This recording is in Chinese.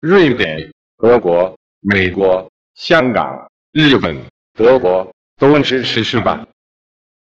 瑞典德国美国香港日本德国都支持是吧